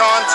on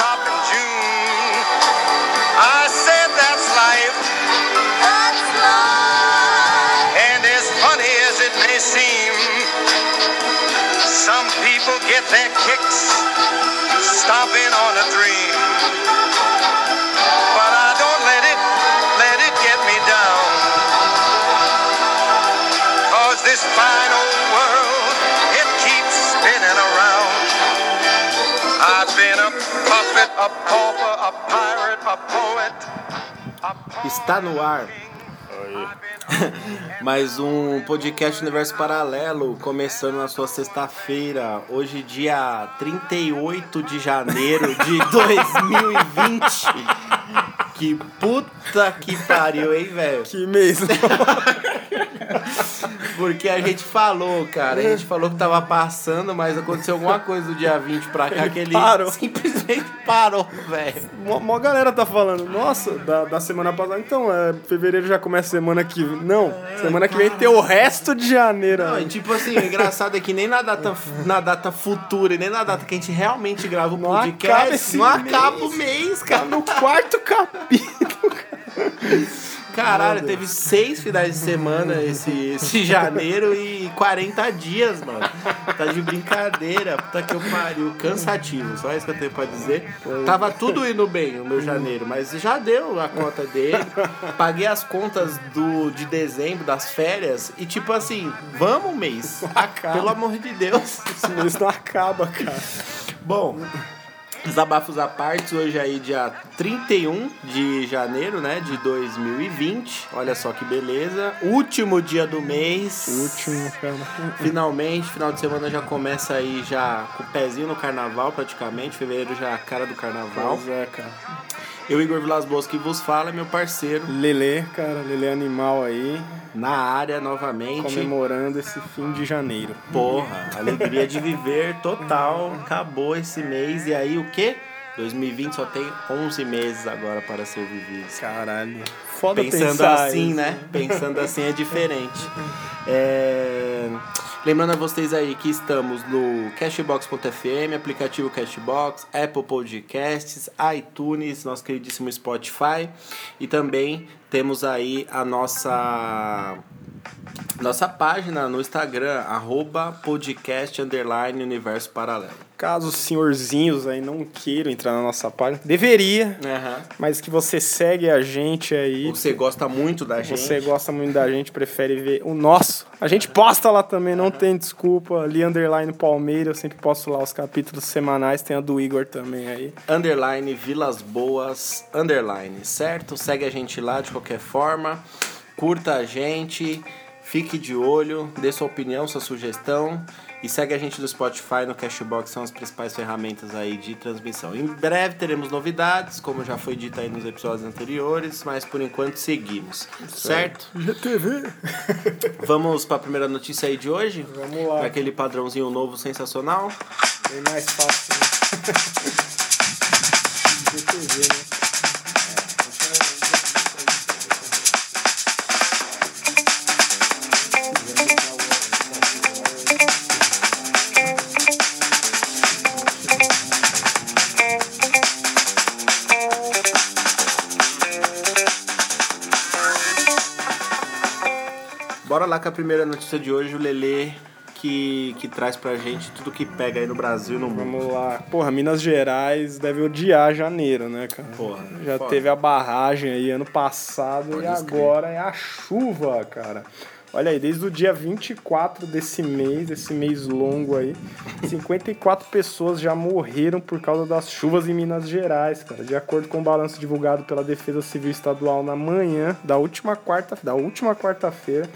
Está no ar. Mais um podcast Universo Paralelo, começando na sua sexta-feira, hoje dia 38 de janeiro de 2020. Que puta que pariu, hein, velho? Que mês. Porque a gente falou, cara, a gente falou que tava passando, mas aconteceu alguma coisa do dia 20 pra cá Ele que ele parou. simplesmente parou, velho. Mó, mó galera tá falando, nossa, da, da semana passada. Então, é, fevereiro já começa semana que vem. Não, semana que vem tem o resto de janeiro. Não, e tipo assim, o engraçado é que nem na data, na data futura e nem na data que a gente realmente grava o Não podcast, não mês. acaba o mês, Tá cara. no quarto capítulo. Caralho, teve seis finais de semana esse, esse janeiro e 40 dias, mano. Tá de brincadeira, puta que eu pariu. Cansativo, só isso que eu tenho pra dizer. Tava tudo indo bem o meu janeiro, mas já deu a conta dele. Paguei as contas do, de dezembro, das férias, e tipo assim, vamos mês. Acaba. Pelo amor de Deus. Esse mês não acaba, cara. Bom, desabafos à parte, hoje aí dia 31 de janeiro, né, de 2020. Olha só que beleza. Último dia do mês. Último, cara. Finalmente, final de semana já começa aí já com o pezinho no carnaval praticamente. Fevereiro já é a cara do carnaval. Pois é, cara. Eu, Igor Vilas Boas, que vos fala, é meu parceiro. Lelê, cara, Lelê animal aí, Na área novamente. comemorando esse fim de janeiro. Porra, alegria de viver total. Acabou esse mês. E aí o quê? 2020 só tem 11 meses agora para ser vividos. Caralho. Foda Pensando assim, isso. né? Pensando assim é diferente. É, Lembrando a vocês aí que estamos no Cashbox.fm, aplicativo Cashbox, Apple Podcasts, iTunes, nosso queridíssimo Spotify e também temos aí a nossa nossa página no Instagram, arroba podcast underline universo paralelo. Caso os senhorzinhos aí não queiram entrar na nossa página, deveria, mas que você segue a gente aí. Você gosta muito da gente. Você gosta muito da gente, prefere ver o nosso. A gente posta lá também, não tem desculpa. Ali, underline Palmeiras, eu sempre posto lá os capítulos semanais. Tem a do Igor também aí. underline Vilas Boas, underline, certo? Segue a gente lá de qualquer forma, curta a gente, fique de olho, dê sua opinião, sua sugestão e segue a gente no Spotify, no Cashbox, são as principais ferramentas aí de transmissão. Em breve teremos novidades, como já foi dito aí nos episódios anteriores, mas por enquanto seguimos, certo? GTV. Vamos para a primeira notícia aí de hoje? Vamos lá. Aquele padrãozinho novo sensacional. Bem mais fácil. né? GTV, né? Bora lá com a primeira notícia de hoje, o Lelê que, que traz pra gente tudo que pega aí no Brasil e no mundo. Vamos lá. Porra, Minas Gerais deve odiar janeiro, né, cara? Porra, Já foda. teve a barragem aí ano passado Pode e escrever. agora é a chuva, cara. Olha aí, desde o dia 24 desse mês, esse mês longo aí, 54 pessoas já morreram por causa das chuvas em Minas Gerais, cara. De acordo com o balanço divulgado pela Defesa Civil Estadual na manhã da última quarta, da última quarta-feira,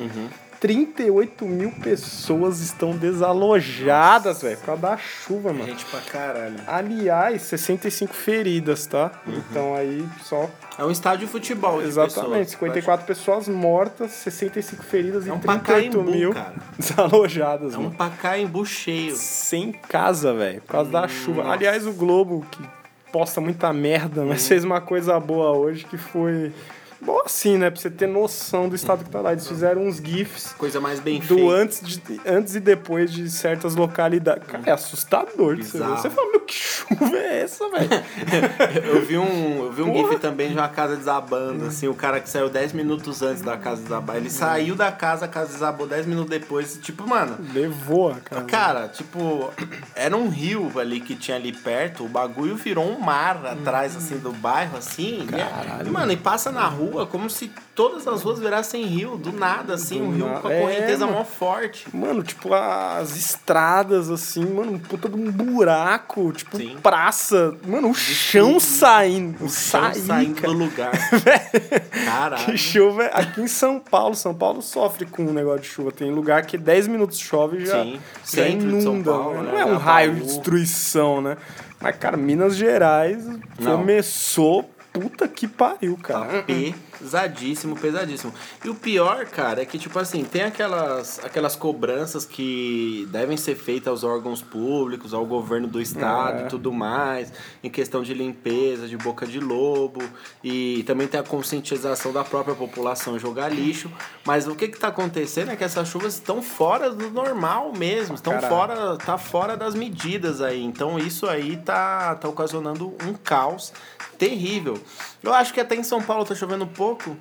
38 mil pessoas estão desalojadas, velho, por causa da chuva, mano. Gente pra caralho. Aliás, 65 feridas, tá? Uhum. Então aí só. É um estádio de futebol. de Exatamente, pessoas. 54 pessoas mortas, 65 feridas É e um 38 Pacaembu, mil cara. desalojadas, É um mano. Pacaembu cheio. Sem casa, velho, por causa da chuva. Nossa. Aliás, o Globo, que posta muita merda, mas Uhum. fez uma coisa boa hoje que foi. Boa assim, né? Pra você ter noção do estado que tá lá. Eles fizeram uns GIFs Coisa mais bem do feita. antes, de, antes e depois de certas localidades. Cara, é assustador. de Você, ver. Você fala, meu, que chuva é essa, velho? Eu vi um, eu vi um Porra. gif também de uma casa desabando, assim, o cara que saiu 10 minutos antes da casa desabar. Ele saiu da casa, a casa desabou 10 minutos depois. Tipo, mano, Levou a casa. cara, tipo, era um rio ali que tinha ali perto, o bagulho virou um mar atrás, assim, do bairro, assim. é- Caralho. E, mano, e passa na rua como se todas as ruas virassem rio, do nada, assim, Do um rio nada. com a É, correnteza mano. mó forte. Mano, tipo, as estradas, assim, mano, um puta de um buraco, tipo, Sim. praça. Mano, o chão saindo. O chão saindo do lugar. Caralho. Que chuva é. Aqui em São Paulo, São Paulo sofre com um negócio de chuva. Tem lugar que 10 minutos chove e já, Sim, já centro de São inunda. Paulo, né? né? Não é um raio de destruição, né? Mas, cara, Minas Gerais Não. começou. Puta que pariu, cara. Pesadíssimo, pesadíssimo. E o pior, cara, é que, tipo assim, tem aquelas, aquelas cobranças que devem ser feitas aos órgãos públicos, ao governo do estado É. e tudo mais, em questão de limpeza, de boca de lobo, e também tem a conscientização da própria população jogar lixo. Mas o que que tá acontecendo é que essas chuvas estão fora do normal mesmo, estão Caralho. fora, tá fora das medidas aí. Então isso aí tá, tá ocasionando um caos terrível. Eu acho que até em São Paulo tá chovendo pouco.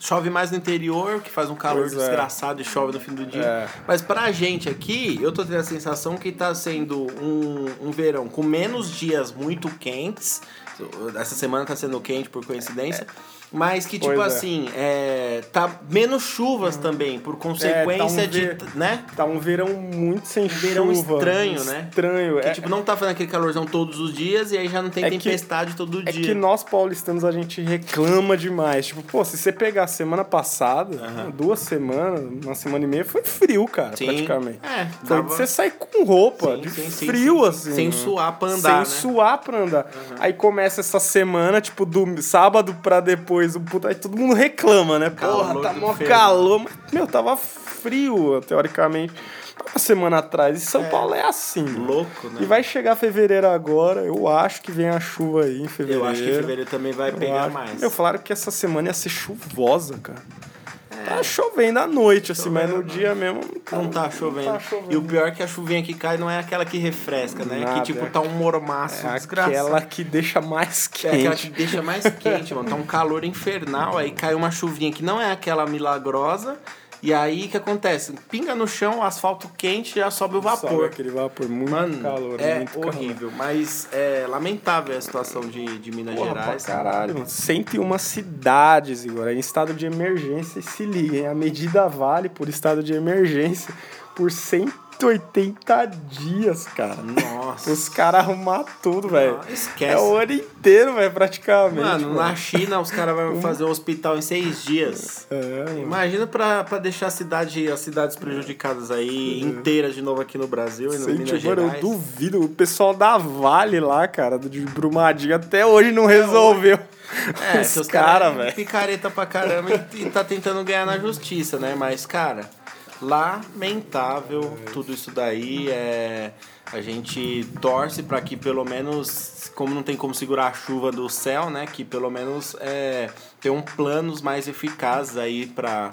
Chove mais no interior, que faz um calor Pois é. desgraçado e chove no fim do dia. É. Mas pra gente aqui, eu tô tendo a sensação que tá sendo um, um verão com menos dias muito quentes. Essa semana tá sendo quente por coincidência. Mas que, tipo Pois é. assim, é, tá menos chuvas também, por consequência um de. ver- né? Tá um verão muito sem chuva. verão estranho, né? Estranho. Que, é, tipo, não tá fazendo aquele calorzão todos os dias e aí já não tem É que- tempestade todo É dia. que nós paulistanos a gente reclama demais. Tipo, pô, se você pegar a semana passada, duas semanas, uma semana e meia, foi frio, cara, Sim. praticamente. É, Foi de você sair com roupa, Sim, de sim, frio, sim. assim. Sem né? suar pra andar, Sem né? suar pra andar. Aí começa essa semana, tipo, do sábado pra depois, o puta, aí todo mundo reclama, né? Calor Porra, tá do mó calor. Mas, meu, tava frio, teoricamente. Uma semana atrás. E São Paulo é assim. Louco, né? E vai chegar fevereiro agora. Eu acho que vem a chuva aí em fevereiro. Eu acho que fevereiro também vai Eu pegar acho. mais. Meu, falaram que essa semana ia ser chuvosa, cara. Tá chovendo à noite, assim, mas no dia mesmo Não tá chovendo. tá chovendo. E o pior é que a chuvinha que cai não é aquela que refresca, né? Nada, que tipo é tá um mormaço É desgraçado. aquela que deixa mais É aquela que quente. deixa mais quente, mano. Tá um calor infernal, aí cai uma chuvinha que não é aquela milagrosa. E aí o que acontece? Pinga no chão, asfalto quente, já sobe o Sobe vapor. aquele vapor, muito Mano, calor, é muito calor. horrível. Mas é lamentável a situação de, de Minas Porra, Gerais. pra caralho, mano. 101 cidades, Igor, em estado de emergência. E se liguem, a medida vale por estado de emergência por 180 dias, cara. Nossa. Os caras arrumar tudo, velho. esquece. É o ano inteiro, velho, praticamente. Mano, na China os caras vão fazer um hospital em seis dias. É, mano. Imagina pra, pra deixar a cidade, as cidades prejudicadas aí, inteiras de novo aqui no Brasil e no Minas mano, eu Gerais. duvido. O pessoal da Vale lá, cara, do de Brumadinho, até hoje não resolveu. É, os caras, caras velho. picareta pra caramba e, e tá tentando ganhar na justiça, né? Mas, cara, lamentável tudo isso daí. É, a gente torce pra que pelo menos, como não tem como segurar a chuva do céu, né? Que pelo menos é, tenham planos mais eficazes aí pra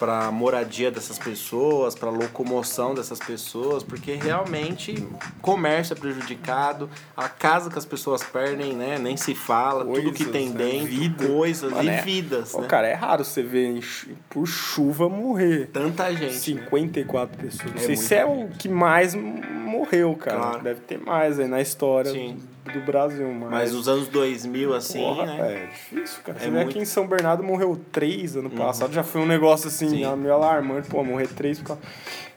para moradia dessas pessoas, para locomoção dessas pessoas, porque realmente comércio é prejudicado, a casa que as pessoas perdem, né, nem se fala, tudo que Coisas, tem né? dentro, Vida. coisas Mano, e é- vidas, Ô, né? cara, é raro você ver por chuva morrer. Tanta gente. né? 54 pessoas. Não É sei se é o que mais morreu, cara. Claro. Deve ter mais aí na história Sim. Do Brasil. Mas, Mas nos anos 2000 assim, porra, né? é difícil, cara. É Você vê muito. Uhum. aqui em São Bernardo morreu três ano passado. Já foi um negócio assim, Sim. meio alarmante. Pô, morrer três por causa...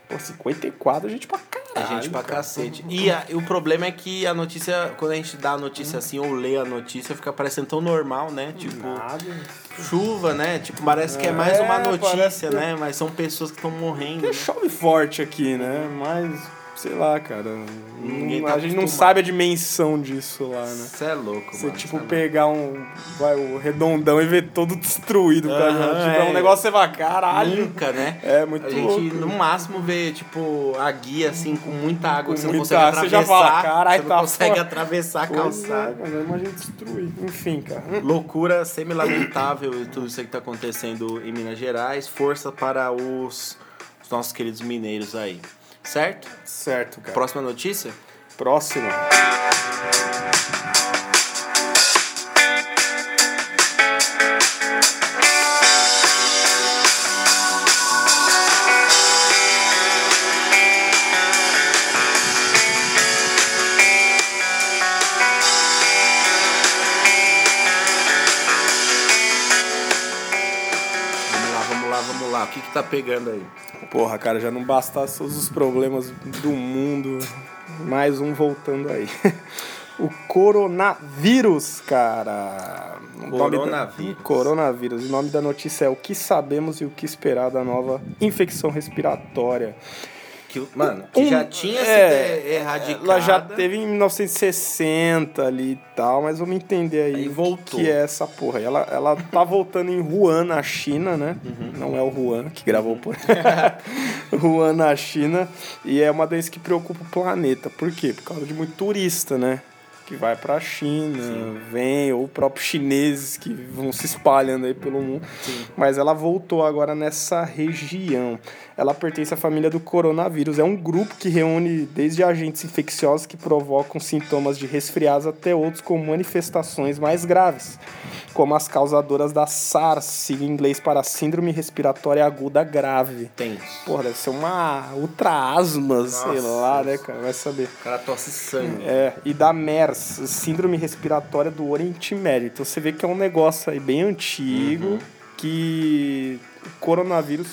Pô, 54 a gente pra caralho. É gente pra cara. cacete. E, a- o problema é que a notícia, quando a gente dá a notícia assim ou lê a notícia, fica parecendo tão normal, né? Tipo, Nada. chuva, né? Tipo, parece que é mais uma É, parece notícia, né? Mas são pessoas que estão morrendo. Né? chove forte aqui, né? Mas, sei lá, cara. Ninguém não- tá a gente não sabe a dimensão disso lá, né? Você é louco, Você, mano. tipo, cê é pegar um. Vai, o redondão e ver todo destruído. cara. Aham, tipo, é um é. negócio que você vai, caralho. Nunca, né? É, muito A gente, louco. no máximo, vê, tipo, a guia, assim, com muita água Com que você não muita consegue água, você já atravessar. fala, "Carai, você não tá consegue fora." atravessar a é, calçada. cara, mesmo a gente destruir. Enfim, cara. Loucura semi-lamentável e tudo isso que tá acontecendo em Minas Gerais. Força para os nossos queridos mineiros aí. Certo? Certo, cara. Próxima notícia? Próxima. Lá. O que que tá pegando aí? Porra, cara, já não bastasse todos os problemas do mundo. Mais um voltando aí. O coronavírus, cara. Nome da- Coronavírus. Coronavírus. O nome da notícia é O que sabemos e o que esperar da nova infecção respiratória. Que, mano, que Um- já tinha é, sido erradicada. Ela já teve em 1960 ali e tal, mas vamos entender aí, Aí o voltou. que é essa porra. Ela, ela tá voltando em Wuhan, na China, né? Uhum. Não é o Wuhan que gravou por Wuhan, na China. E é uma doença que preocupa o planeta. Por quê? Por causa de muito turista, né? Que vai pra China, vem, ou próprios chineses que vão se espalhando aí pelo mundo. Mas ela voltou agora nessa região. Ela pertence à família do coronavírus. É um grupo que reúne desde agentes infecciosos que provocam sintomas de resfriados até outros com manifestações mais graves, como as causadoras da SARS, sigla em inglês para Síndrome Respiratória Aguda Grave. Tem. Porra, deve ser uma ultra asma, sei Nossa. lá, né, cara? Vai saber. O cara tosse sangue. É, e da MERS, Síndrome Respiratória do Oriente Médio. Então você vê que é um negócio aí bem antigo, que o coronavírus,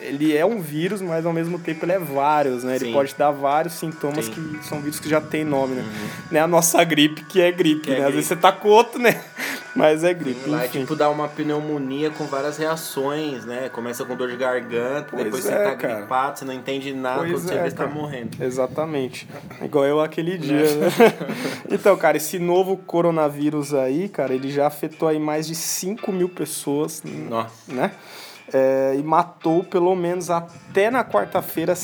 ele é um vírus, mas ao mesmo tempo ele é vários, né? Ele Sim. pode dar vários sintomas Sim. que são vírus que já tem nome, né? Não é a nossa gripe que é gripe, Que é né? Às gripe. vezes você tá com outro, né? Mas é gripe, Lá é enfim. tipo dar uma pneumonia com várias reações, né? Começa com dor de garganta, Pois depois é, você tá cara. gripado, você não entende nada, Pois quando você é, vê, você tá morrendo. Exatamente. Igual eu aquele dia, né? então, cara, esse novo coronavírus aí, cara, ele já afetou aí mais de 5 mil pessoas, Nossa. né? É, e matou pelo menos até na quarta-feira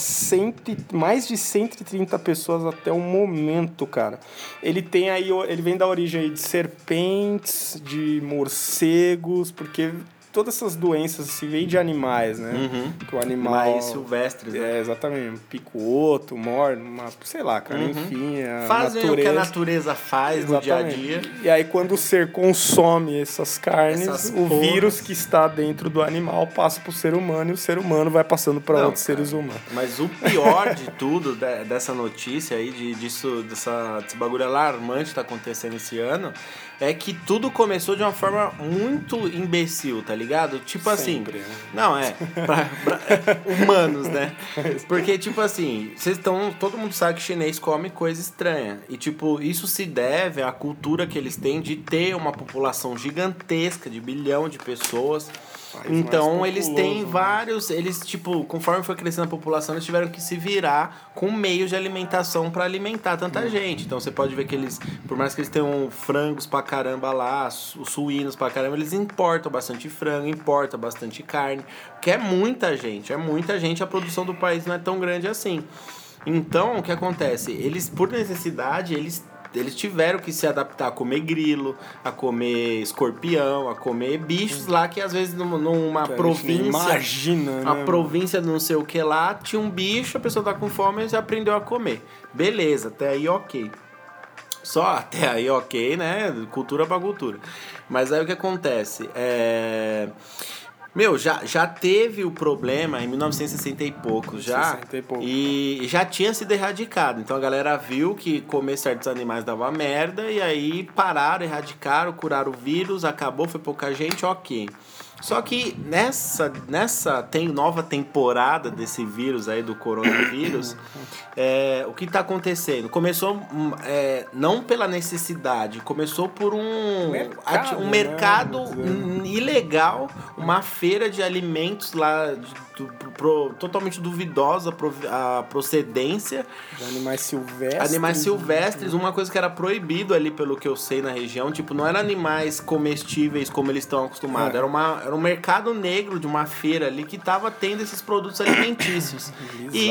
mais de 130 pessoas até o momento, cara. Ele tem aí, ele vem da origem de serpentes, de morcegos, porque todas essas doenças assim, vêm de animais, né? Uhum. Que o animal Mais silvestres, né? é, exatamente. Pico outro, morde, uma, sei lá, cara, enfim. A Fazem o que a natureza faz no dia a Exatamente. dia. E aí, quando o ser consome essas carnes, Essas o porras. vírus que está dentro do animal passa para o ser humano e o ser humano vai passando para outros cara. seres humanos. Mas o pior de tudo, de- dessa notícia aí, de, disso, dessa, desse bagulho alarmante que tá acontecendo esse ano, é que tudo começou de uma forma muito imbecil, tá ligado? Tipo Sempre, assim. né? Não, é. pra- pra- humanos, né? Porque, tipo assim, vocês estão. Todo mundo sabe que chinês come coisa estranha. E, tipo, isso se deve à cultura que eles têm de ter uma população gigantesca, de bilhão de pessoas. Então eles têm populoso, né? vários, eles tipo, conforme foi crescendo a população, eles tiveram que se virar com meios de alimentação para alimentar tanta Uhum. gente. Então você pode ver que eles, por mais que eles tenham frangos pra caramba lá, su- suínos pra caramba, eles importam bastante frango, importam bastante carne, que é muita gente, é muita gente, a produção do país não é tão grande assim. Então, o que acontece? Eles, por necessidade, eles eles tiveram que se adaptar a comer grilo, a comer escorpião, a comer bichos lá que às vezes numa, Que nem província. Imagina, né? A província não sei o que lá, tinha um bicho, a pessoa tá com fome e aprendeu a comer. Beleza, até aí ok. Só até aí ok, né? Cultura pra cultura. Mas aí o que acontece? É. Meu, já, já teve o problema em 1960 e poucos, já. 60 e pouco. E já tinha sido erradicado. Então a galera viu que comer certos animais dava merda e aí pararam, erradicaram, curaram o vírus, acabou, foi pouca gente, ok. Só que nessa, nessa tem nova temporada desse vírus aí, do coronavírus, é, o que está acontecendo? Começou hum, é, não pela necessidade, começou por um Mercado, um né? mercado hum, ilegal, uma feira de alimentos lá do- pro- totalmente duvidosa a procedência. De animais silvestres. Animais silvestres, uma coisa que era proibido ali, pelo que eu sei na região, tipo, não eram animais comestíveis como eles estão acostumados. É. Era, uma, era um mercado negro de uma feira ali que tava tendo esses produtos alimentícios. e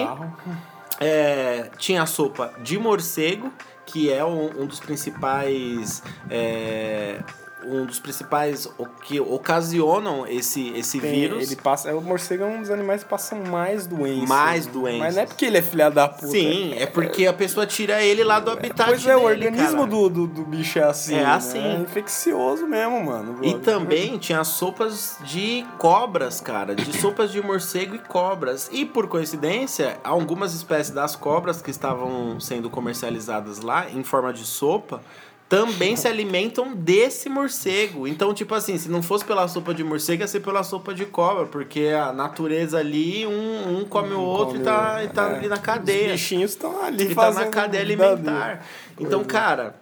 é, tinha a sopa de morcego, que é um, um dos principais. é, um dos principais o que ocasionam esse, esse Tem- vírus. Ele passa, é, o morcego é um dos animais que passam mais doenças. Mais doenças. Mas não é porque ele é filha da puta. Sim, é porque a pessoa tira ele lá do habitat Pois é, o dele, organismo cara. do, do, do bicho é assim. É né? assim. É infeccioso mesmo, mano. E também tinha sopas de cobras, cara. De sopas de morcego e cobras. E por coincidência, algumas espécies das cobras que estavam sendo comercializadas lá em forma de sopa também se alimentam desse morcego. Então, tipo assim, se não fosse pela sopa de morcego, ia ser pela sopa de cobra, porque a natureza ali, um, um come o outro e tá, e tá É. ali na cadeia. Os bichinhos estão ali tá fazendo na cadeia alimentar. Então, cara,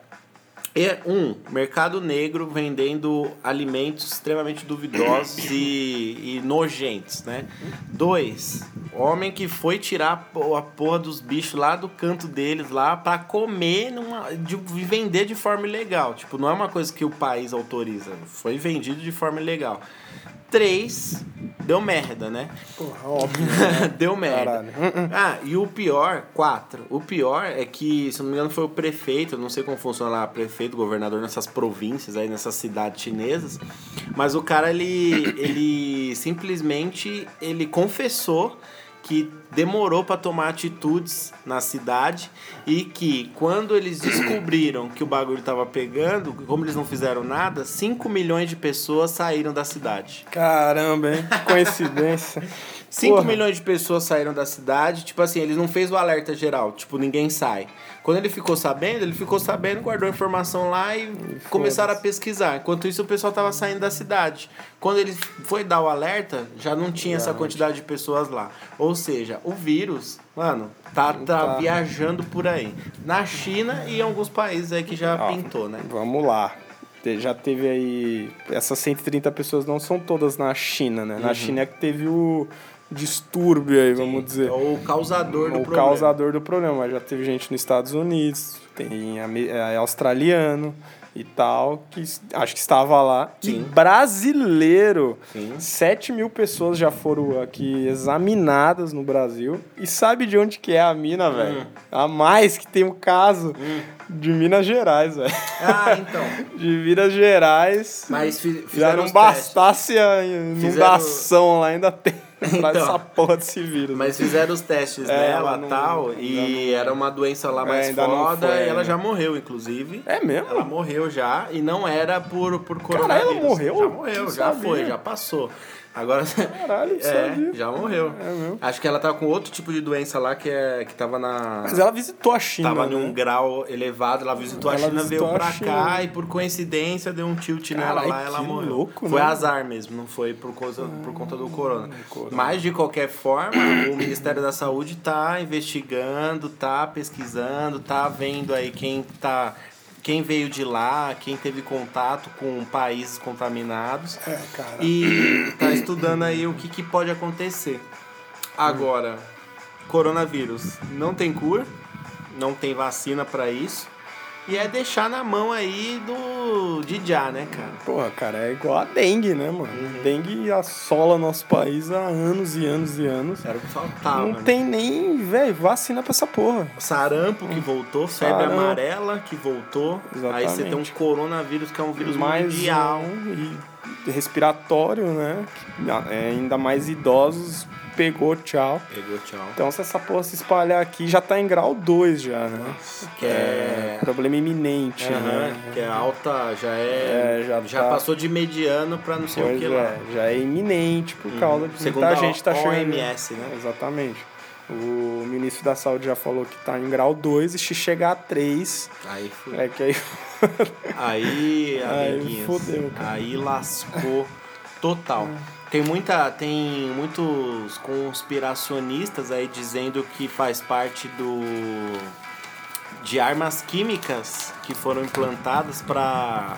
é um mercado negro vendendo alimentos extremamente duvidosos e, e nojentos, né? Dois, homem que foi tirar a po- a porra dos bichos lá do canto deles lá pra comer numa, de, vender de forma ilegal. Tipo, não é uma coisa que o país autoriza, foi vendido de forma ilegal. Três, deu merda, né? Porra, óbvio. né? Deu merda. Caralho. Ah, e o pior, quatro. O pior é que, se não me engano, foi o prefeito, eu não sei como funciona lá, prefeito, governador nessas províncias aí, nessas cidades chinesas, mas o cara, ele, ele simplesmente, ele confessou que demorou para tomar atitudes na cidade e que quando eles descobriram que o bagulho tava pegando, como eles não fizeram nada, 5 milhões de pessoas saíram da cidade. Caramba, hein? Que coincidência. 5 Porra. milhões de pessoas saíram da cidade, tipo assim, ele não fez o alerta geral, tipo, ninguém sai. Quando ele ficou sabendo, ele ficou sabendo, guardou a informação lá e, começaram a pesquisar. Enquanto isso, o pessoal tava saindo da cidade. Quando ele foi dar o alerta, já não tinha essa quantidade de pessoas lá. Ou seja, o vírus, mano, tá, tá tá. viajando por aí. Na China e em alguns países aí que já Ó, pintou, né? Vamos lá. Já teve aí. Essas 130 pessoas não são todas na China, né? Na Uhum. China é que teve o distúrbio aí, vamos dizer. É o causador do o problema. causador do problema. Mas já teve gente nos Estados Unidos, tem é, australiano e tal, que acho que estava lá. Sim. E brasileiro. Sim. 7 mil pessoas já foram aqui examinadas no Brasil. E sabe de onde que é a mina, velho? Hum. A mais que tem o caso de Minas Gerais, velho. Ah, então. De Minas Gerais. Mas fi- Já fizeram não testes. bastasse a inundação lá, ainda tem. Pra Então. essa porra desse vírus. Mas fizeram os testes É, dela ela e não- tal, e não- era uma doença lá É, mais não foda, foi e ela ainda. já morreu, inclusive. É mesmo? Ela morreu já, e não era por, por coronavírus. ela morreu? Já morreu, já foi, já passou. Agora. Caralho, é, já morreu. É mesmo. Acho que ela tava com outro tipo de doença lá que, é, que tava na. Mas ela visitou a China. Tava né? num grau elevado, ela visitou a Ela China, visitou veio a pra China. cá e por coincidência deu um tilt nela Carai, lá e ela morreu. louco, foi né? azar mesmo, não foi por, causa, por conta do corona. corona. Mas de qualquer forma, o Ministério da Saúde tá investigando, tá pesquisando, tá vendo aí quem tá. Quem veio de lá, quem teve contato com países contaminados É, cara. e tá estudando aí o que, que pode acontecer. Agora, coronavírus não tem cura, não tem vacina pra isso. E é deixar na mão aí do já, né, cara? Porra, cara, é igual a dengue, né, mano? Dengue assola nosso país há anos e anos e anos. Era o que faltava. não né? tem nem, velho, vacina pra essa porra. Sarampo que voltou, febre Sarampo. amarela que voltou. Aí você tem um Exatamente. coronavírus que é um vírus mais mundial. um e respiratório, né? É, ainda mais idosos, pegou, tchau. Pegou, tchau. Então, se essa porra se espalhar aqui, já tá em grau 2 já, né? Que é. Problema iminente, Aham, né? que é alta, já é. É, já já tá- passou de mediano pra não sei o Pois que lá. é, já é iminente por causa de Segundo muita a gente tá chegando. OMS, né? Exatamente. O ministro da Saúde já falou que tá em grau 2 e se chegar a 3, Aí foi. é que aí Aí, Aí amiguinhos, fodeu, cara. aí lascou Total. Tem muita. Tem muitos conspiracionistas aí dizendo que faz parte do. de armas químicas que foram implantadas para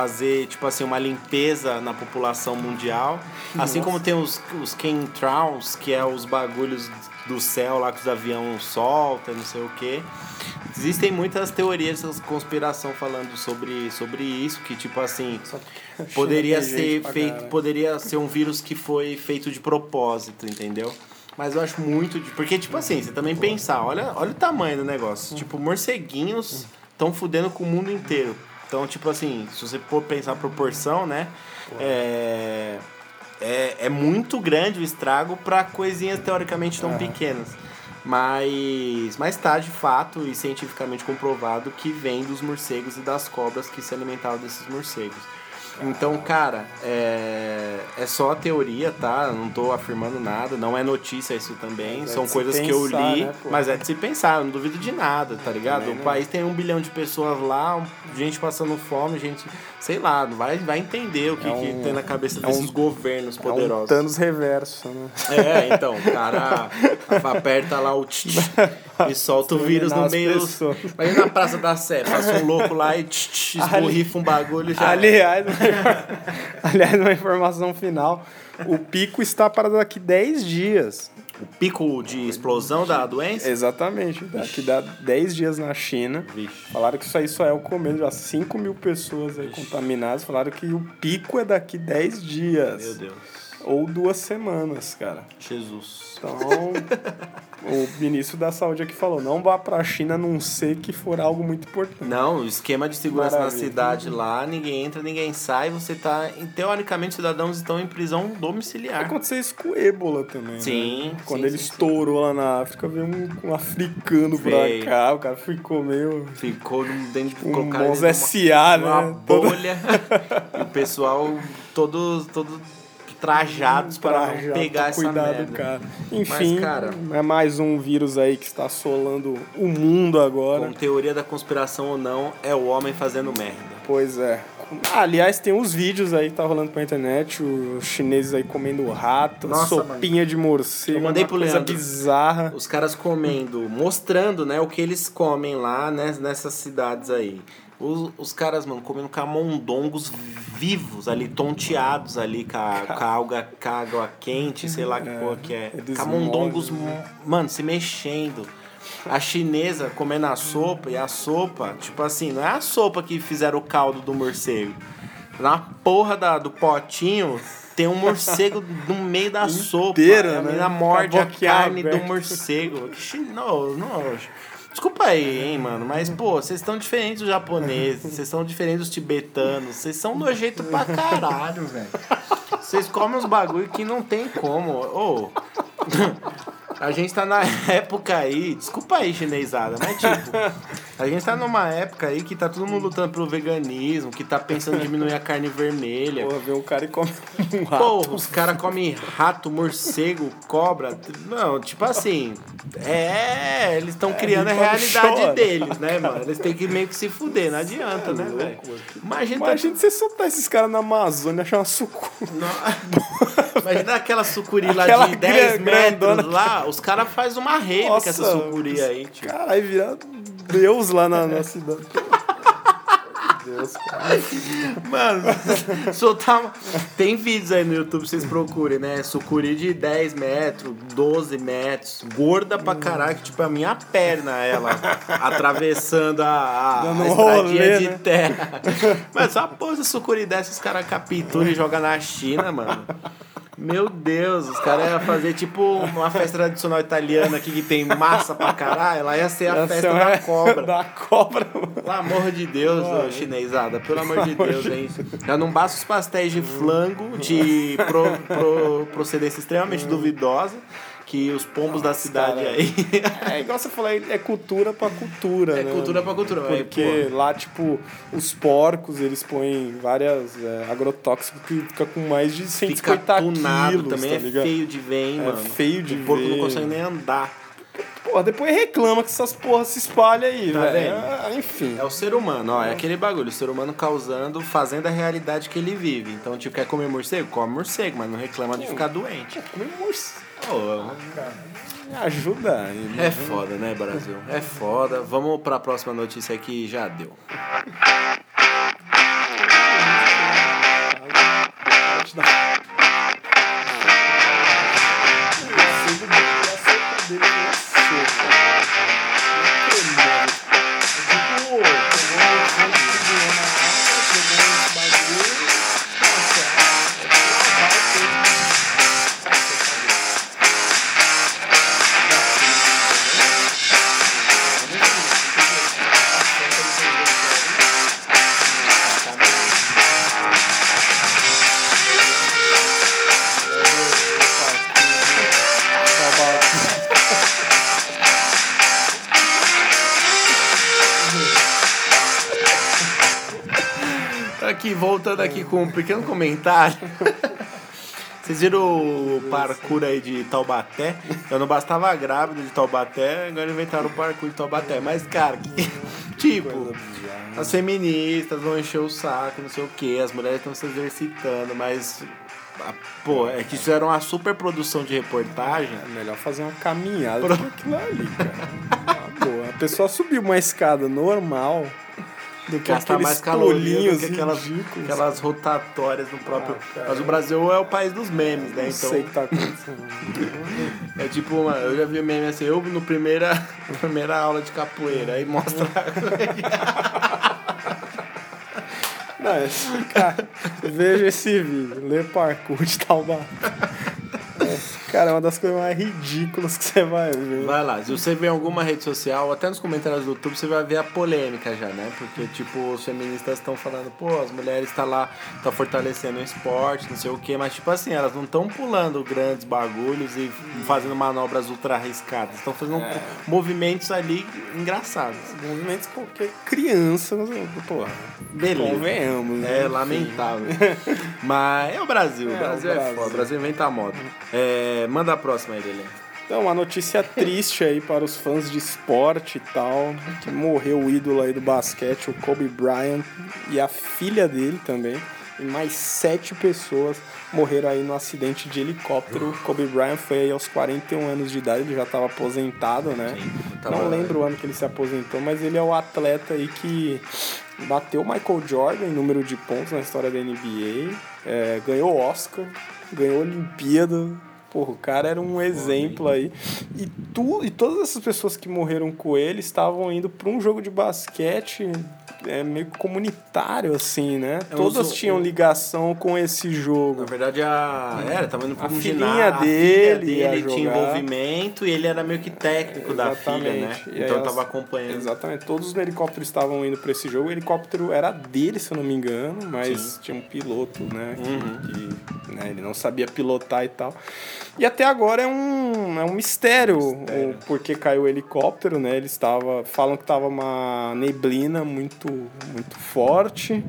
fazer, tipo assim, uma limpeza na população mundial. Assim como tem os, os chemtrails, que é os bagulhos do céu lá que os aviões soltam, não sei o que. Existem muitas teorias de conspiração falando sobre, sobre isso, que tipo assim, poderia ser feito, caralho. poderia ser um vírus que foi feito de propósito, entendeu? Mas eu acho muito. de- Porque, tipo assim, você também pensar, olha, olha o tamanho do negócio. Tipo, morceguinhos estão fudendo com o mundo inteiro. Então, tipo assim, se você for pensar a proporção, né? É, é, é muito grande o estrago para coisinhas teoricamente tão pequenas. Mas, mas tá de fato e cientificamente comprovado que vem dos morcegos e das cobras que se alimentavam desses morcegos. Então, cara, é, é só a teoria, tá? Não tô afirmando nada, não é notícia isso também. É São coisas que eu pensar, li, né, mas é de se pensar, eu não duvido de nada, tá ligado? Também O não. país tem um bilhão de pessoas lá, um- gente passando fome, gente, sei lá, vai, vai entender o que, É que um- tem na cabeça é um- desses governos É um poderosos. Thanos reverso, né? É, então, o cara aperta lá o tch, tch, e solta o vírus no meio. Aí na Praça da Sé, passa um louco lá e tch, tch, esborrifa um bagulho já. Aliás, aliás, uma informação final. O pico está para daqui 10 dias. O pico de explosão da doença? Exatamente. Daqui dá 10 dias na China. Vixe. Falaram que isso aí só é o começo. Já 5 mil pessoas aí contaminadas. Falaram que o pico é daqui 10 dias. Meu Deus. Ou duas semanas, cara. Jesus. Então, o ministro da Saúde aqui falou: não vá pra China a não ser que for algo muito importante. Não, o esquema de segurança Maravilha. na cidade lá, ninguém entra, ninguém sai, você tá. Teoricamente, os cidadãos estão em prisão domiciliar. Aconteceu isso com o ébola também. Sim, Né? Quando sim, ele sim, sim. estourou lá na África, veio um, um africano Veio. pra cá, o cara ficou meio. Ficou dentro de Um colocar S.A., uma né? Todo- bolha. e o pessoal todos todo trajados para já pegar essa merda. cara. Enfim, cara- é mais um vírus aí que está assolando o mundo agora. Com teoria da conspiração ou não, é o homem fazendo merda. Pois é. Ah, aliás, tem uns vídeos aí que tá rolando pra internet, os chineses aí comendo rato, Nossa, sopinha de morcego, Eu mandei uma pro coisa Leandro. bizarra. Os caras comendo, mostrando, né, o que eles comem lá né, nessas cidades aí. Os, os caras, mano, comendo camundongos vivos ali, tonteados ali com a, com a alga, com a água quente, sei lá que porra que é. eles Camundongos, né? mano, se mexendo. A chinesa comendo a sopa, e a sopa, tipo assim, não é a sopa que fizeram o caldo do morcego. Na porra da, do potinho tem um morcego no meio da sopa. Inteira, a né? menina morde Com a a carne do morcego. Que Não, não. Desculpa aí, hein, mano, mas, pô, vocês estão diferentes dos japoneses, vocês estão diferentes dos tibetanos, vocês são nojento pra caralho, velho. Vocês comem uns bagulho que não tem como. Ô, a gente tá na época aí, desculpa aí, chinesada, mas tipo, a gente tá numa época aí que tá todo mundo lutando pelo veganismo, que tá pensando em diminuir a carne vermelha. Porra, vê um cara e come um rato. Porra, os caras comem rato, morcego, cobra. Não, tipo assim. É, eles estão criando a quando realidade chora. deles, né, mano? Eles têm que meio que se fuder, não adianta, né, velho? Imagina, Imagina você soltar esses caras na Amazônia e achar uma sucura. Não- Imagina aquela sucuri lá Aquela de 10 gran- grandona metros lá, os caras fazem uma rave com essa sucuri aí, tio. Caralho, vira Deus lá na, na cidade. Deus, cara. Mano, soltar. Tem vídeos aí no YouTube, vocês procurem, né? Sucuri de 10 metros, 12 metros, gorda pra caralho, tipo a minha perna, ela atravessando a, a, a estradinha rolê, de né? terra. Mas só a sucuri dessa, os caras capturam e jogam na China, mano. Meu Deus, os caras iam fazer tipo uma festa tradicional italiana aqui que tem massa pra caralho, lá ia ser a festa é da cobra. Da cobra, mano. Pelo amor de Deus, ô, chinesada, pelo amor de Deus, hein? Já não basta os pastéis de flango de pro- pro- procedência extremamente duvidosa, que os pombos da cidade cara. aí. É igual você falou, é cultura pra cultura, É né? cultura pra cultura, mas, Porque lá, tipo, os porcos, eles põem várias é, agrotóxicos que fica com mais de Fica 150 tunado quilos, também, tá é ligado? feio de ver, hein, É mano. feio de O porco não ver. consegue nem andar. Porra, depois reclama que essas porras se espalham aí, Tá velho. Ah, enfim. É o ser humano, ó, é aquele bagulho, o ser humano causando, fazendo a realidade que ele vive. Então, tipo, quer comer morcego? Come morcego, mas não reclama de ficar doente. Comer morcego. Me ajuda aí, é foda, né, Brasil? É foda. Vamos pra próxima notícia aqui, já deu. Com um pequeno comentário. Vocês viram o parkour aí de Taubaté? Eu não bastava grávida de Taubaté, agora inventaram o parkour de Taubaté. Mas, cara, que- tipo, as feministas vão encher o saco, não sei o que, as mulheres estão se exercitando, mas. ah, Pô, é que isso era uma super produção de reportagem. É melhor fazer uma caminhada que aquilo ali, cara. Ah, boa. A pessoa subiu uma escada normal do que gastar mais caloria do que aquelas, ridículos. aquelas rotatórias no próprio. Ah. Mas o Brasil é o país dos memes, né? Não Então sei o que tá acontecendo. é tipo uma. Eu já vi meme assim, eu no primeira, primeira aula de capoeira, aí mostra. Não, esse cara, veja esse vídeo, lê parkour de Taubaté. É, Cara, é uma das coisas mais ridículas que você vai ver. Vai lá, se você vê em alguma rede social, até nos comentários do YouTube, você vai ver a polêmica já, né? Porque, tipo, os feministas estão falando, pô, as mulheres estão lá, tá fortalecendo o esporte, não sei o quê, mas, tipo assim, elas não estão pulando grandes bagulhos e fazendo manobras ultra arriscadas, estão fazendo É. movimentos ali engraçados. Movimentos que qualquer criança, porra, Beleza. convenhamos. né? É lamentável. Mas é o Brasil, o É, Brasil o é Brasil. foda, o Brasil inventa moda. É, manda a próxima aí, Lelê. Então, uma notícia triste aí para os fãs de esporte e tal, que morreu o ídolo aí do basquete, o Kobe Bryant, e a filha dele também, e mais sete pessoas morreram aí no acidente de helicóptero. O Kobe Bryant foi aí aos 41 anos de idade, ele já estava aposentado, né? tava- Não lembro o ano que ele se aposentou, mas ele é o atleta aí que bateu o Michael Jordan em número de pontos na história da NBA, é, ganhou Oscar, ganhou Olimpíada. Porra, o cara era um exemplo aí. E, tu, e todas essas pessoas que morreram com ele estavam indo para um jogo de basquete é, meio comunitário, assim, né? É, Todas tinham ligação com esse jogo. Na verdade, a. Era, tava indo pra A um filhinha dele a filha dele tinha envolvimento e ele era meio que técnico da filha, né? E Então tava acompanhando. Exatamente. Todos os helicópteros estavam indo para esse jogo. O helicóptero era dele, se eu não me engano, mas tinha um piloto, né? que- Uhum. Que, né, ele não sabia pilotar e tal. E até agora é um, é um mistério, o porquê caiu o helicóptero, né? Ele estava. Falam que estava uma neblina muito, muito forte.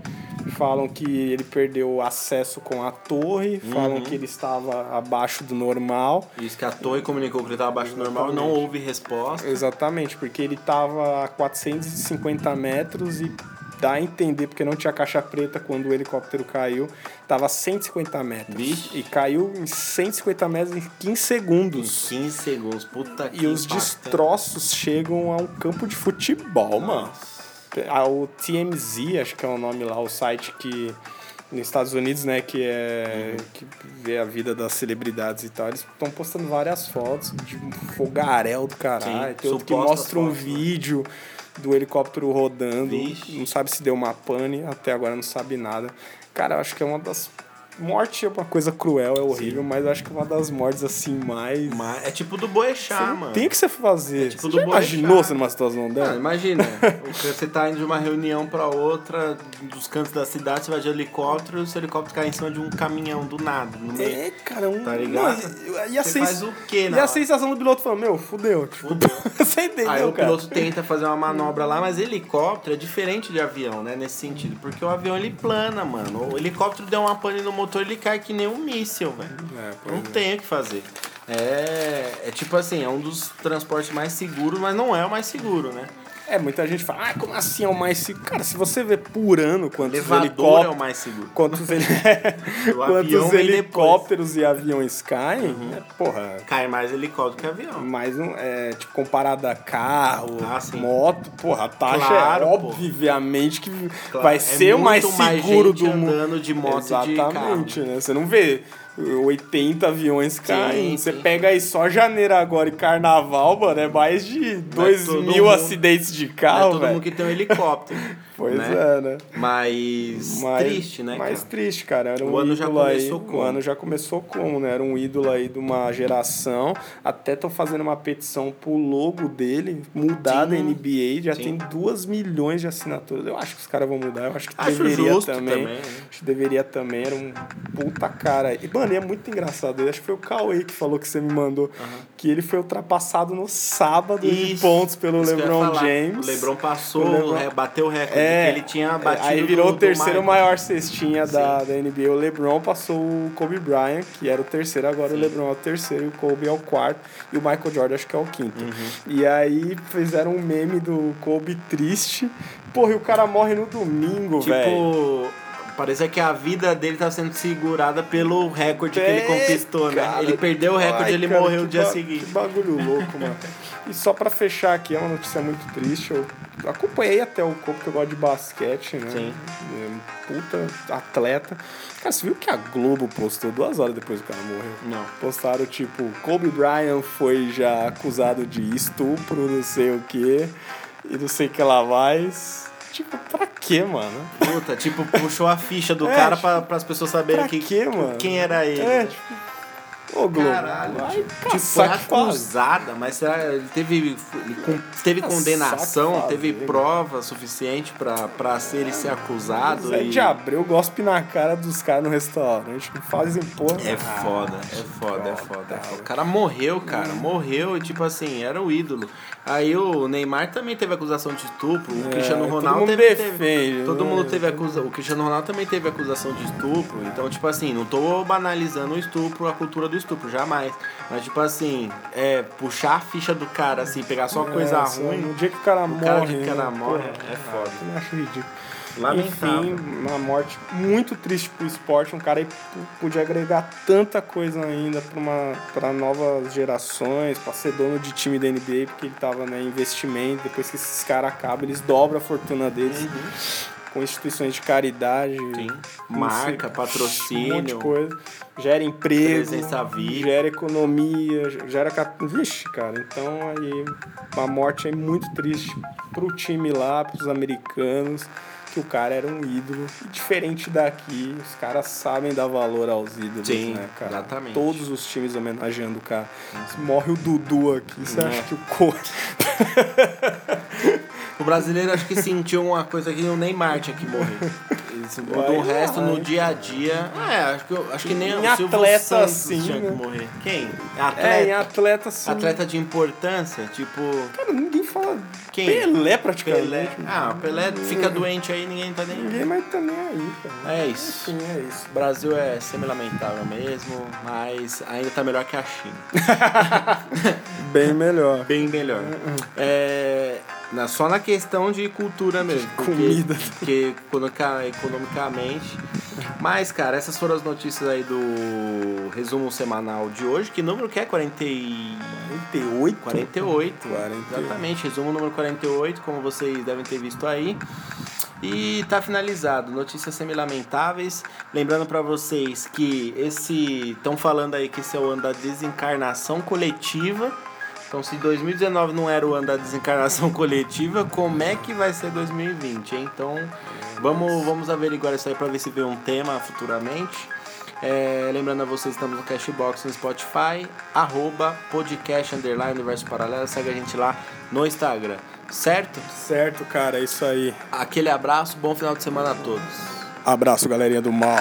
Falam que ele perdeu acesso com a torre. Uhum. Falam que ele estava abaixo do normal. Isso que a torre comunicou que ele tava abaixo do normal, não houve resposta. Exatamente, porque ele tava a 450 metros e dá a entender, porque não tinha caixa preta quando o helicóptero caiu, tava a 150 metros. Vixe. E caiu em 150 metros em 15 segundos. 15 segundos, puta que E os impactante. destroços chegam a um campo de futebol, mano. O TMZ, acho que é o nome lá, o site que nos Estados Unidos, né, que é Uhum. que vê a vida das celebridades e tal, eles estão postando várias fotos de um fogaréu do caralho, Sim, tem outro que mostra um fotos, né? Do helicóptero rodando, Vixe. não sabe se deu uma pane, até agora não sabe nada. Cara, eu acho que é uma das morte é uma coisa cruel, é horrível, mas eu acho que é uma das mortes assim mais Mas é tipo do Boechat, mano. tem o que você fazer. tipo você imaginou você numa situação dessa? imagina, você tá indo de uma reunião pra outra, dos cantos da cidade, você vai de helicóptero e o seu helicóptero cai em cima de um caminhão do nada. No meio. É, cara, um. Tá ligado? Não, e a, Você sens- faz o quê, E na a sensação do piloto falando, meu, fudeu. Tipo, você entendeu, Aí o cara? piloto tenta fazer uma manobra lá, mas helicóptero é diferente de avião, né? Nesse sentido. Porque o avião ele plana, mano. O helicóptero deu uma pane no motor, ele cai que nem um míssil, velho. É, Não é. tem o que fazer. É, é tipo assim, é um dos transportes mais seguros, mas não é o mais seguro, né? É, muita gente fala, ah, como assim é o mais seguro? Cara, se você vê por ano quantos Elevador é helicópteros. o mais seguro. Quantos, avião quantos helicópteros e aviões caem, é, porra, Cai mais helicóptero que avião. mais um, é, tipo, comparado a carro, Ah, moto, porra, a taxa Claro, é obviamente que Claro, vai é ser o mais muito mais seguro gente do mundo. de moto e de Exatamente, né? Você não vê 80 aviões caindo. Você sim. pega aí só janeiro agora e carnaval, mano, é mais de 2 todo mil mundo- acidentes de Não é carro, todo velho. mundo que tem um helicóptero. Pois né? é, né? Mas, triste, né, Mais cara? triste, cara. Era um O ano já ídolo aí, começou como? O ano já começou como, né? Era um ídolo aí de uma geração. Até estão fazendo uma petição pro logo dele mudar da NBA. Já Sim. tem 2 milhões de assinaturas. Eu acho que os caras vão mudar. Eu acho que Acho deveria também. também, né? Acho que deveria também. Era um puta cara. E, mano, é muito engraçado. Eu acho que foi o Cauê que falou que você me mandou. Que ele foi ultrapassado no sábado de Isso, pontos pelo Isso LeBron. James. O LeBron passou, O LeBron- bateu o recorde É, que ele tinha batido. aí virou do- o terceiro maior cestinha da, da NBA. O LeBron passou o Kobe Bryant, que era o terceiro, agora o LeBron é o terceiro e o Kobe é o quarto. E o Michael Jordan acho que é o quinto. Uhum. E aí fizeram um meme do Kobe triste. Porra, e o cara morre no domingo, velho. Tipo, parecia que a vida dele tá sendo segurada pelo recorde que ele É, conquistou, né? cara. Ele perdeu o recorde Ai, e ele cara, morreu no dia seguinte. Que bagulho louco, mano. E só pra fechar aqui, é uma notícia muito triste. Eu acompanhei até o Kobe, que eu gosto de basquete, né? Sim. É um puta atleta. Cara, você viu que a Globo postou duas horas depois que o cara morreu? Não. Postaram, tipo, Kobe Bryant foi já acusado de estupro, não sei o quê, e não sei o que lá mais. Tipo, pra quê, mano? Puta, tipo, puxou a ficha do É, cara tipo, pra, pras pessoas saberem pra que, quê, mano? quem era ele. É, tipo. Ô, Globo. Caralho, vai tipo, foi que faz. acusada, mas será ele teve, ele teve condenação, teve fazer, prova suficiente pra, pra ser, ele ser acusado? Zé e... de Abreu gospe na cara dos caras no restaurante. Não fazem porra. É foda, é foda, é foda, é foda. O cara morreu, cara, morreu e tipo assim, era o ídolo. Aí o Neymar também teve acusação de estupro, o É, Cristiano todo Ronaldo mundo teve, defende, todo né? mundo teve acusa, o Cristiano Ronaldo também teve acusação de estupro. Então, tipo assim, não tô banalizando o estupro, a cultura do estupro, jamais. Mas tipo assim, é puxar a ficha do cara assim, pegar só coisa É, só ruim. No dia que o cara O morre. cara que o cara né? morre Porra, é foda. Eu acho ridículo. Lamentável. Enfim, uma morte muito triste pro esporte. Um cara p- podia agregar tanta coisa ainda pra novas gerações, pra ser dono de time da NBA, porque ele tava né, investimento. Depois que esses caras acabam, eles dobram a fortuna deles com instituições de caridade. Uhum. Sim. Marca, sei, Um monte de patrocínio. coisa. Gera emprego, gera economia, gera. Vixe, cara. Então aí uma morte aí muito triste pro time lá, pros americanos, que o cara era um ídolo. E diferente daqui, os caras sabem dar valor aos ídolos, Sim, né, cara? exatamente. Todos os times homenageando o cara. Morre o Dudu aqui, você É. acha que o Co... O brasileiro acho que sentiu uma coisa que o Neymar tinha que morrer. Isso, do resto, no dia a dia. É, acho que, eu- acho que nem Em o Silvio atleta, Santos assim, tinha né? que morrer. Quem? Atleta? É, em atleta assim. Atleta de importância, tipo. Cara, ninguém fala. Quem? Pelé praticamente. Pelé. Ah, o Pelé fica doente aí, ninguém tá nem. Ninguém mais tá nem aí, cara. É isso. Enfim, é isso. O Brasil é semi-lamentável mesmo, mas ainda tá melhor que a China. Bem melhor. Bem melhor. É, na- só na questão de cultura mesmo. porque- comida. Porque economica- economicamente. Mas, cara, essas foram as notícias aí do resumo semanal de hoje. Que número que é? 40 e... 48? 48. 48. Exatamente, resumo número 48, como vocês devem ter visto aí. E tá finalizado. Notícias semi-lamentáveis. Lembrando pra vocês que esse. Estão falando aí que esse é o ano da desencarnação coletiva. Então, se 2019 não era o ano da desencarnação coletiva, como é que vai ser 2020, hein? Então, vamos, vamos averiguar isso aí pra ver se vem um tema futuramente. É, lembrando a vocês, estamos no Cashbox no Spotify, arroba podcast underline universo paralelo. Segue a gente lá no Instagram, certo? Certo, cara, é isso aí. Aquele abraço, bom final de semana a todos. Abraço, galerinha do mal.